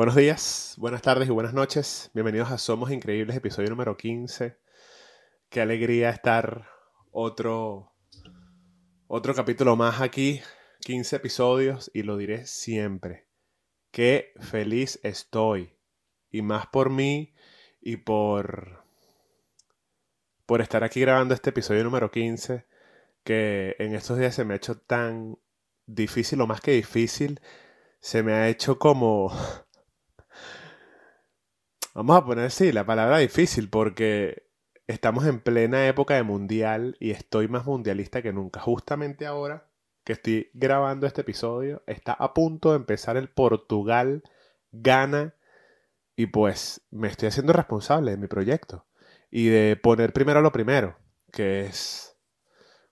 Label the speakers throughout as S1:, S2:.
S1: Buenos días, buenas tardes y buenas noches. Bienvenidos a Somos Increíbles, episodio número 15. Qué alegría estar otro, otro capítulo más aquí. 15 episodios y lo diré siempre. Qué feliz estoy. Y más por mí y por, por estar aquí grabando este episodio número 15 que en estos días se me ha hecho tan difícil o más que difícil. Se me ha hecho como Vamos a poner, sí, la palabra difícil porque estamos en plena época de mundial y estoy más mundialista que nunca. Justamente ahora que estoy grabando este episodio, está a punto de empezar el Portugal gana y pues me estoy haciendo responsable de mi proyecto y de poner primero lo primero, que es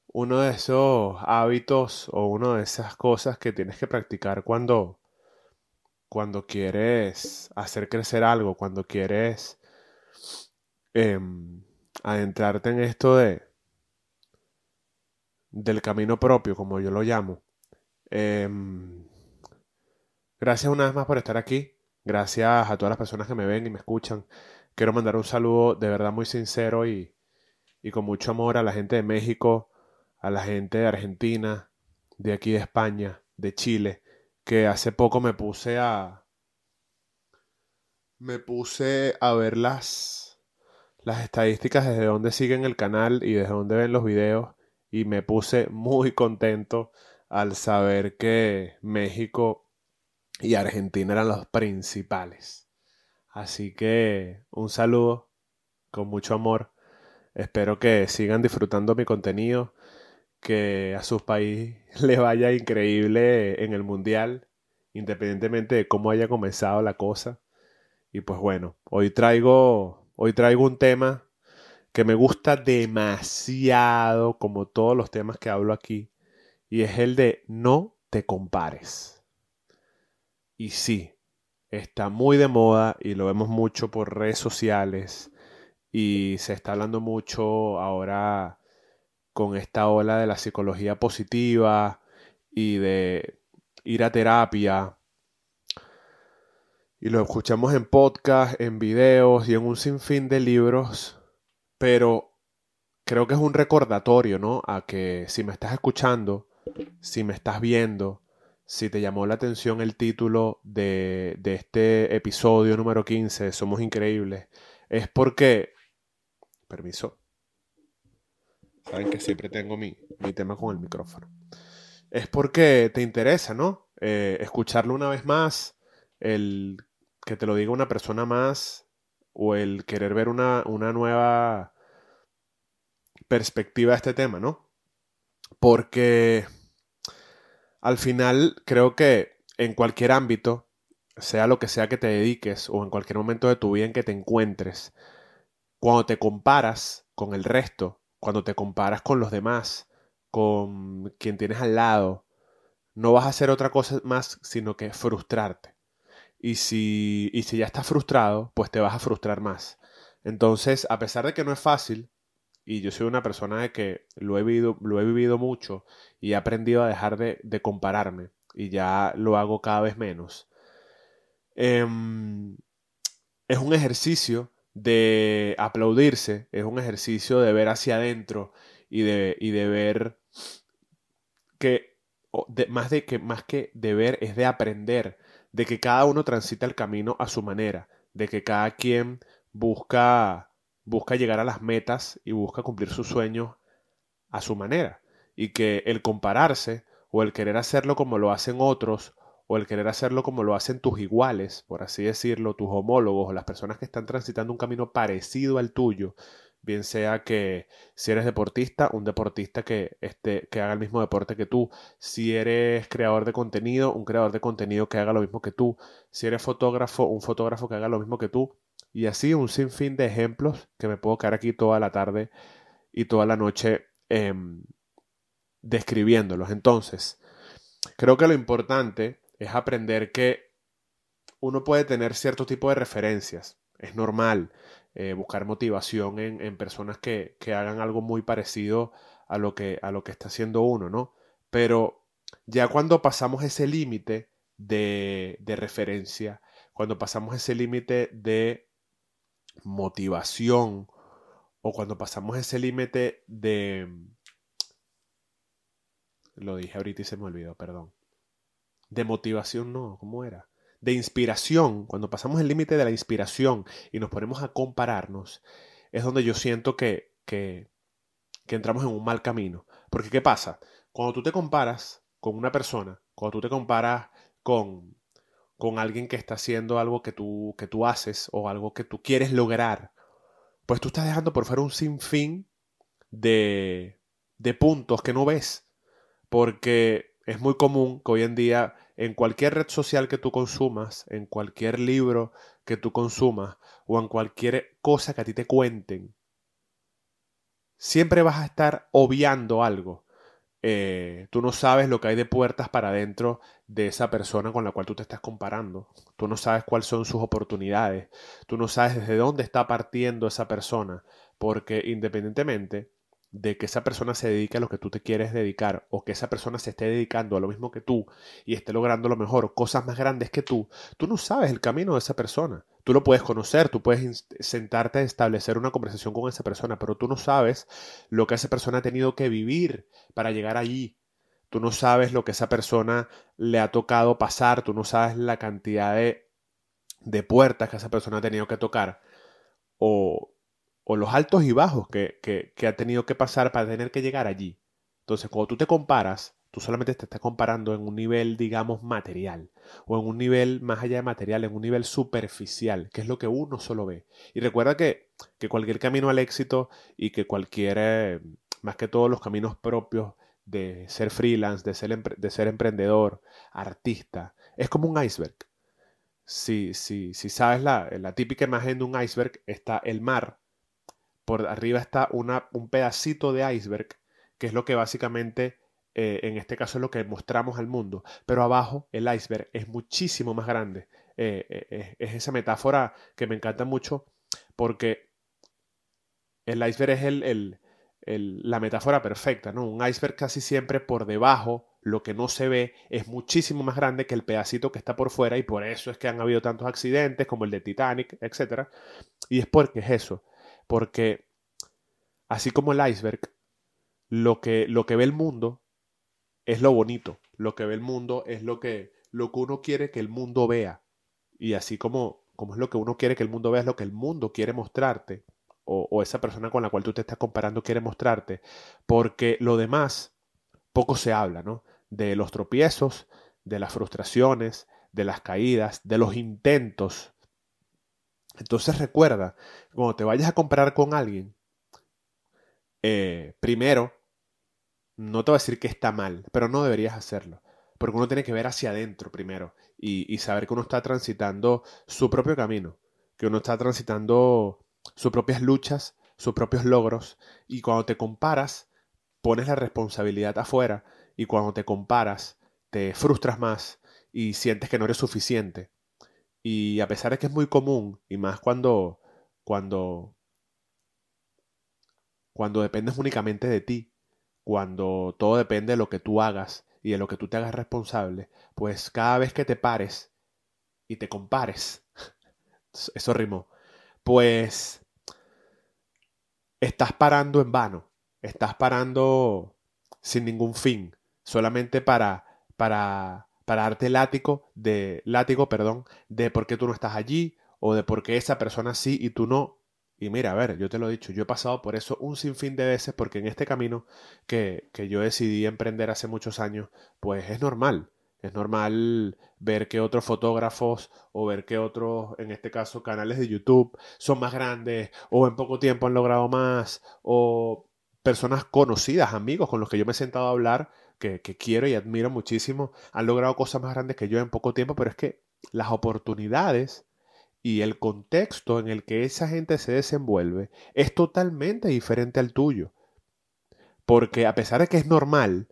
S1: uno de esos hábitos o una de esas cosas que tienes que practicar cuando cuando quieres hacer crecer algo, cuando quieres em, adentrarte en esto de del camino propio, como yo lo llamo. Em, gracias una vez más por estar aquí. Gracias a todas las personas que me ven y me escuchan. Quiero mandar un saludo de verdad muy sincero y, y con mucho amor a la gente de México, a la gente de Argentina, de aquí de España, de Chile, que hace poco me puse a me puse a ver las las estadísticas desde donde siguen el canal y desde donde ven los videos y me puse muy contento al saber que México y Argentina eran los principales. Así que un saludo con mucho amor. Espero que sigan disfrutando mi contenido que a su país le vaya increíble en el mundial, independientemente de cómo haya comenzado la cosa. Y pues bueno, hoy traigo, hoy traigo un tema que me gusta demasiado, como todos los temas que hablo aquí, y es el de no te compares. Y sí, está muy de moda y lo vemos mucho por redes sociales y se está hablando mucho ahora con esta ola de la psicología positiva y de ir a terapia. Y lo escuchamos en podcast, en videos y en un sinfín de libros, pero creo que es un recordatorio, ¿no? A que si me estás escuchando, si me estás viendo, si te llamó la atención el título de, de este episodio número 15, Somos Increíbles, es porque... Permiso. Saben que siempre tengo mi, tema con el micrófono. Es porque te interesa, ¿no? Eh, escucharlo una vez más, el que te lo diga una persona más, o el querer ver una, una nueva perspectiva de este tema, ¿no? Porque al final creo que en cualquier ámbito, sea lo que sea que te dediques o en cualquier momento de tu vida en que te encuentres, cuando te comparas con el resto, cuando te comparas con los demás, con quien tienes al lado, no vas a hacer otra cosa más sino que frustrarte. Y si, y si ya estás frustrado, pues te vas a frustrar más. Entonces, a pesar de que no es fácil, y yo soy una persona de que lo he vivido, lo he vivido mucho y he aprendido a dejar de, compararme, y ya lo hago cada vez menos, em, es un ejercicio de aplaudirse, es un ejercicio de ver hacia adentro y de, y de ver que, más, de que más que de ver, es de aprender, de que cada uno transita el camino a su manera, de que cada quien busca, busca llegar a las metas y busca cumplir sus sueños a su manera, y que el compararse o el querer hacerlo como lo hacen otros o el querer hacerlo como lo hacen tus iguales, por así decirlo, tus homólogos o las personas que están transitando un camino parecido al tuyo, bien sea que si eres deportista, un deportista que, esté, que haga el mismo deporte que tú, si eres creador de contenido, un creador de contenido que haga lo mismo que tú, si eres fotógrafo, un fotógrafo que haga lo mismo que tú, y así un sinfín de ejemplos que me puedo quedar aquí toda la tarde y toda la noche em, describiéndolos. Entonces, creo que lo importante es aprender que uno puede tener cierto tipo de referencias. Es normal eh, buscar motivación en, personas que, hagan algo muy parecido a lo, que, a lo que está haciendo uno, ¿no? Pero ya cuando pasamos ese límite de, de referencia, cuando pasamos ese límite de motivación o cuando pasamos ese límite de... Lo dije ahorita y se me olvidó, perdón. De motivación no, ¿cómo era? De inspiración, cuando pasamos el límite de la inspiración y nos ponemos a compararnos, es donde yo siento que, que, que entramos en un mal camino. Porque ¿qué pasa? Cuando tú te comparas con una persona, cuando tú te comparas con, con alguien que está haciendo algo que tú, que tú haces o algo que tú quieres lograr, pues tú estás dejando por fuera un sinfín de, de puntos que no ves. Porque es muy común que hoy en día en cualquier red social que tú consumas, en cualquier libro que tú consumas o en cualquier cosa que a ti te cuenten, siempre vas a estar obviando algo. Eh, tú no sabes lo que hay de puertas para adentro de esa persona con la cual tú te estás comparando. Tú no sabes cuáles son sus oportunidades. Tú no sabes desde dónde está partiendo esa persona. Porque independientemente de que esa persona se dedique a lo que tú te quieres dedicar o que esa persona se esté dedicando a lo mismo que tú y esté logrando lo mejor, cosas más grandes que tú, tú no sabes el camino de esa persona. Tú lo puedes conocer, tú puedes sentarte a establecer una conversación con esa persona, pero tú no sabes lo que esa persona ha tenido que vivir para llegar allí. Tú no sabes lo que esa persona le ha tocado pasar, tú no sabes la cantidad de, de puertas que esa persona ha tenido que tocar o o los altos y bajos que, que, ha tenido que pasar para tener que llegar allí. Entonces, cuando tú te comparas, tú solamente te estás comparando en un nivel, digamos, material, o en un nivel más allá de material, en un nivel superficial, que es lo que uno solo ve. Y recuerda que, que cualquier camino al éxito y que cualquier, eh, más que todos los caminos propios de ser freelance, de ser, de ser emprendedor, artista, es como un iceberg. Si, si, si sabes la, la típica imagen de un iceberg, está el mar por arriba está un pedacito de iceberg, que es lo que básicamente, eh, en este caso es lo que mostramos al mundo, pero abajo el iceberg es muchísimo más grande. Eh, eh, es esa metáfora que me encanta mucho porque el iceberg es el, la metáfora perfecta, ¿no? Un iceberg casi siempre por debajo, lo que no se ve, es muchísimo más grande que el pedacito que está por fuera y por eso es que han habido tantos accidentes como el de Titanic, etc. Y es porque es eso, porque así como el iceberg, lo que, lo que ve el mundo es lo bonito, lo que ve el mundo es lo que, lo que uno quiere que el mundo vea. Y así como, como es lo que uno quiere que el mundo vea, es lo que el mundo quiere mostrarte, o, o esa persona con la cual tú te estás comparando quiere mostrarte, porque lo demás poco se habla, ¿no? De los tropiezos, de las frustraciones, de las caídas, de los intentos entonces recuerda, cuando te vayas a comparar con alguien, eh, primero, no te voy a decir que está mal, pero no deberías hacerlo. Porque uno tiene que ver hacia adentro primero y saber que uno está transitando su propio camino, que uno está transitando sus propias luchas, sus propios logros, y cuando te comparas, pones la responsabilidad afuera, y cuando te comparas, te frustras más y sientes que no eres suficiente. Y a pesar de que es muy común, y más cuando, cuando, cuando dependes únicamente de ti, cuando todo depende de lo que tú hagas y de lo que tú te hagas responsable, pues cada vez que te pares y te compares, eso rimó, pues estás parando en vano, estás parando sin ningún fin, solamente para, para para darte látigo de látigo, perdón, de por qué tú no estás allí o de por qué esa persona sí y tú no. Y mira, a ver, yo te lo he dicho, yo he pasado por eso un sinfín de veces porque en este camino que, que yo decidí emprender hace muchos años, pues es normal. Es normal ver que otros fotógrafos o ver que otros, en este caso, canales de YouTube son más grandes o en poco tiempo han logrado más o personas conocidas, amigos con los que yo me he sentado a hablar que, quiero y admiro muchísimo, han logrado cosas más grandes que yo en poco tiempo, pero es que las oportunidades y el contexto en el que esa gente se desenvuelve es totalmente diferente al tuyo. Porque a pesar de que es normal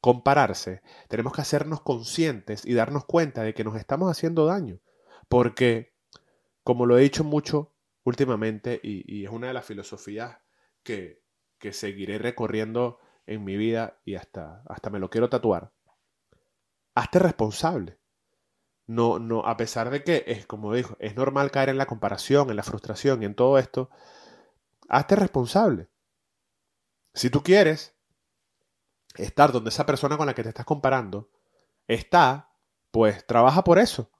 S1: compararse, tenemos que hacernos conscientes y darnos cuenta de que nos estamos haciendo daño. Porque, como lo he dicho mucho últimamente, y, es una de las filosofías que, que seguiré recorriendo en mi vida y hasta, hasta me lo quiero tatuar. Hazte responsable. no, no, a pesar de que es, como dijo, es normal caer en la comparación, en la frustración y en todo esto, hazte responsable. Si tú quieres estar donde esa persona con la que te estás comparando está, pues trabaja por eso.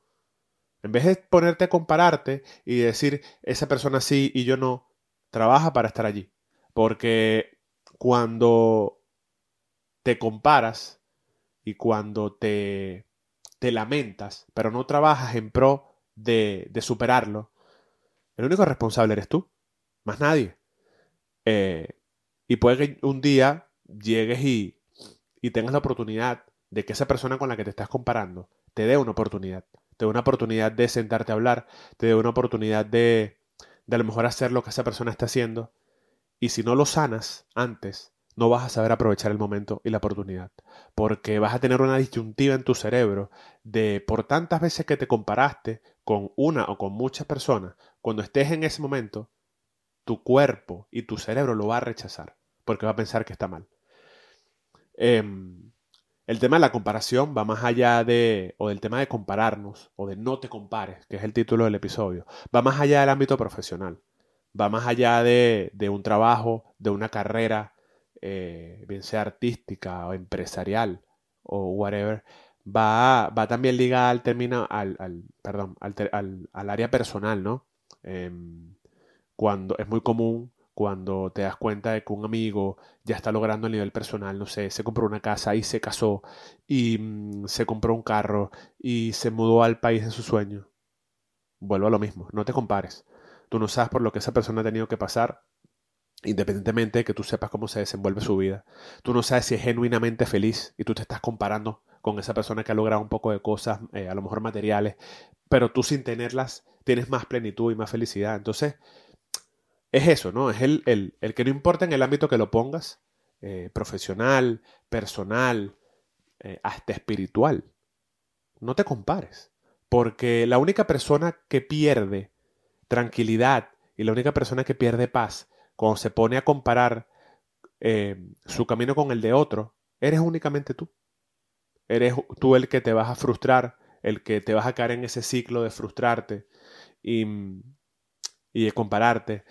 S1: En vez de ponerte a compararte y decir, esa persona sí y yo no, trabaja para estar allí. Porque cuando te comparas y cuando te, te lamentas, pero no trabajas en pro de, de, superarlo, el único responsable eres tú, más nadie. Eh, y puede que un día llegues y, y tengas la oportunidad de que esa persona con la que te estás comparando te dé una oportunidad te dé una oportunidad de sentarte a hablar, te dé una oportunidad de, de a lo mejor hacer lo que esa persona está haciendo. Y si no lo sanas antes, no vas a saber aprovechar el momento y la oportunidad. Porque vas a tener una disyuntiva en tu cerebro de por tantas veces que te comparaste con una o con muchas personas, cuando estés en ese momento, tu cuerpo y tu cerebro lo va a rechazar, porque va a pensar que está mal. Eh, el tema de la comparación va más allá de, o del tema de compararnos, o de no te compares, que es el título del episodio, va más allá del ámbito profesional, va más allá de, de un trabajo, de una carrera, eh, bien sea artística o empresarial o whatever, va, va también ligada al término, al, al perdón, al, al, área personal, ¿no? Em, cuando es muy común cuando te das cuenta de que un amigo ya está logrando el nivel personal, no sé, se compró una casa y se casó y mm, se compró un carro y se mudó al país de su sueño. Vuelvo a lo mismo, no te compares. Tú no sabes por lo que esa persona ha tenido que pasar, independientemente de que tú sepas cómo se desenvuelve su vida. Tú no sabes si es genuinamente feliz y tú te estás comparando con esa persona que ha logrado un poco de cosas, eh, a lo mejor materiales, pero tú sin tenerlas tienes más plenitud y más felicidad. Entonces, es eso, ¿no? Es el, el, el, que no importa en el ámbito que lo pongas, eh, profesional, personal, eh, hasta espiritual. No te compares, porque la única persona que pierde tranquilidad y la única persona que pierde paz cuando se pone a comparar eh, su camino con el de otro, eres únicamente tú. Eres tú el que te vas a frustrar, el que te vas a caer en ese ciclo de frustrarte y, y de compararte.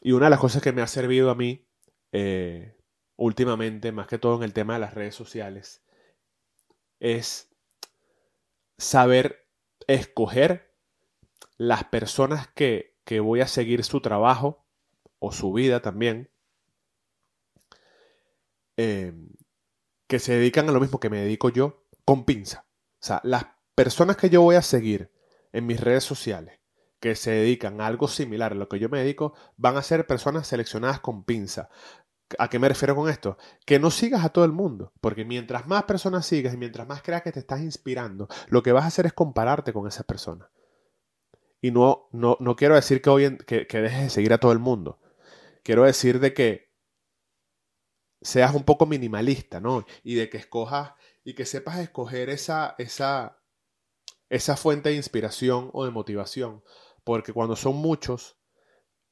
S1: Y una de las cosas que me ha servido a mí eh, últimamente, más que todo en el tema de las redes sociales, es saber escoger las personas que, que voy a seguir su trabajo o su vida también, eh, que se dedican a lo mismo que me dedico yo, con pinza. O sea, las personas que yo voy a seguir en mis redes sociales, que se dedican a algo similar a lo que yo me dedico van a ser personas seleccionadas con pinza. ¿A qué me refiero con esto? Que no sigas a todo el mundo, porque mientras más personas sigas y mientras más creas que te estás inspirando, lo que vas a hacer es compararte con esas personas. Y no, no, no quiero decir que, hoy que, que dejes de seguir a todo el mundo. Quiero decir de que seas un poco minimalista, ¿no? Y de que escojas y que sepas escoger esa, esa, esa fuente de inspiración o de motivación porque cuando son muchos,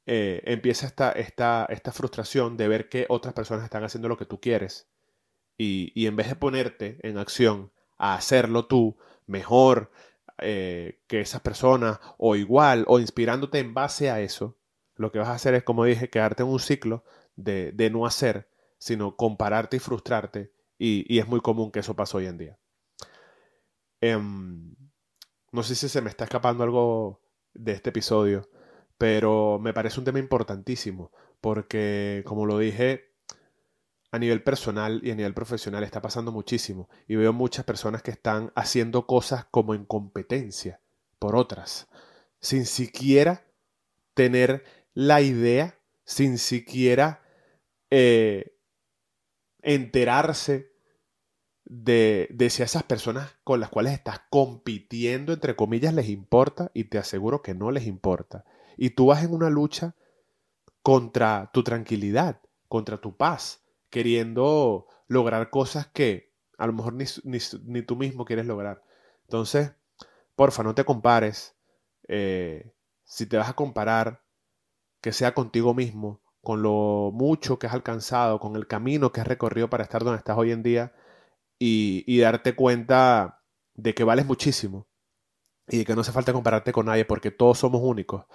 S1: eh, empieza esta, esta, esta, frustración de ver que otras personas están haciendo lo que tú quieres. Y, y en vez de ponerte en acción a hacerlo tú mejor eh, que esas personas, o igual, o inspirándote en base a eso, lo que vas a hacer es, como dije, quedarte en un ciclo de, de no hacer, sino compararte y frustrarte. Y, es muy común que eso pase hoy en día. Um, no sé si se me está escapando algo de este episodio, pero me parece un tema importantísimo, porque como lo dije, a nivel personal y a nivel profesional está pasando muchísimo, y veo muchas personas que están haciendo cosas como en competencia por otras, sin siquiera tener la idea, sin siquiera eh, enterarse de, de, si a esas personas con las cuales estás compitiendo, entre comillas, les importa y te aseguro que no les importa. Y tú vas en una lucha contra tu tranquilidad, contra tu paz, queriendo lograr cosas que a lo mejor ni, ni, ni tú mismo quieres lograr. Entonces, porfa, no te compares. Eh, si te vas a comparar, que sea contigo mismo, con lo mucho que has alcanzado, con el camino que has recorrido para estar donde estás hoy en día y, darte cuenta de que vales muchísimo y de que no hace falta compararte con nadie porque todos somos únicos,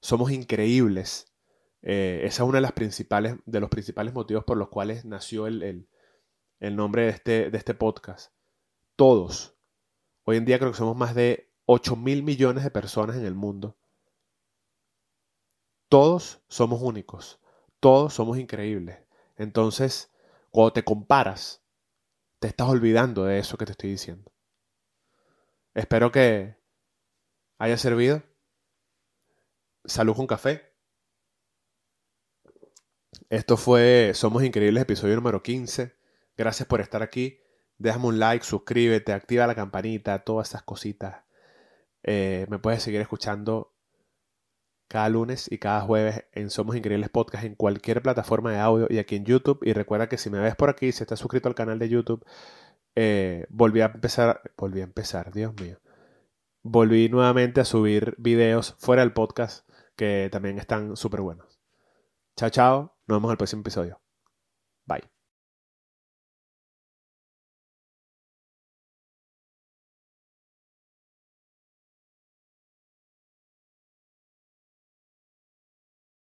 S1: somos increíbles. Eh, esa es una de las principales, de los principales motivos por los cuales nació el, el, nombre de este, de este podcast. Todos. Hoy en día creo que somos más de 8 mil millones de personas en el mundo. Todos somos únicos. Todos somos increíbles. Entonces, cuando te comparas, te estás olvidando de eso que te estoy diciendo. Espero que haya servido. Salud con café. Esto fue Somos Increíbles, episodio número 15. Gracias por estar aquí. Déjame un like, suscríbete, activa la campanita, todas esas cositas. Eh, me puedes seguir escuchando cada lunes y cada jueves en Somos Increíbles Podcast en cualquier plataforma de audio y aquí en YouTube. Y recuerda que si me ves por aquí, si estás suscrito al canal de YouTube, eh, volví a empezar, volví a empezar, Dios mío. Volví nuevamente a subir videos fuera del podcast que también están súper buenos. Chao, chao. Nos vemos en el próximo episodio. Bye.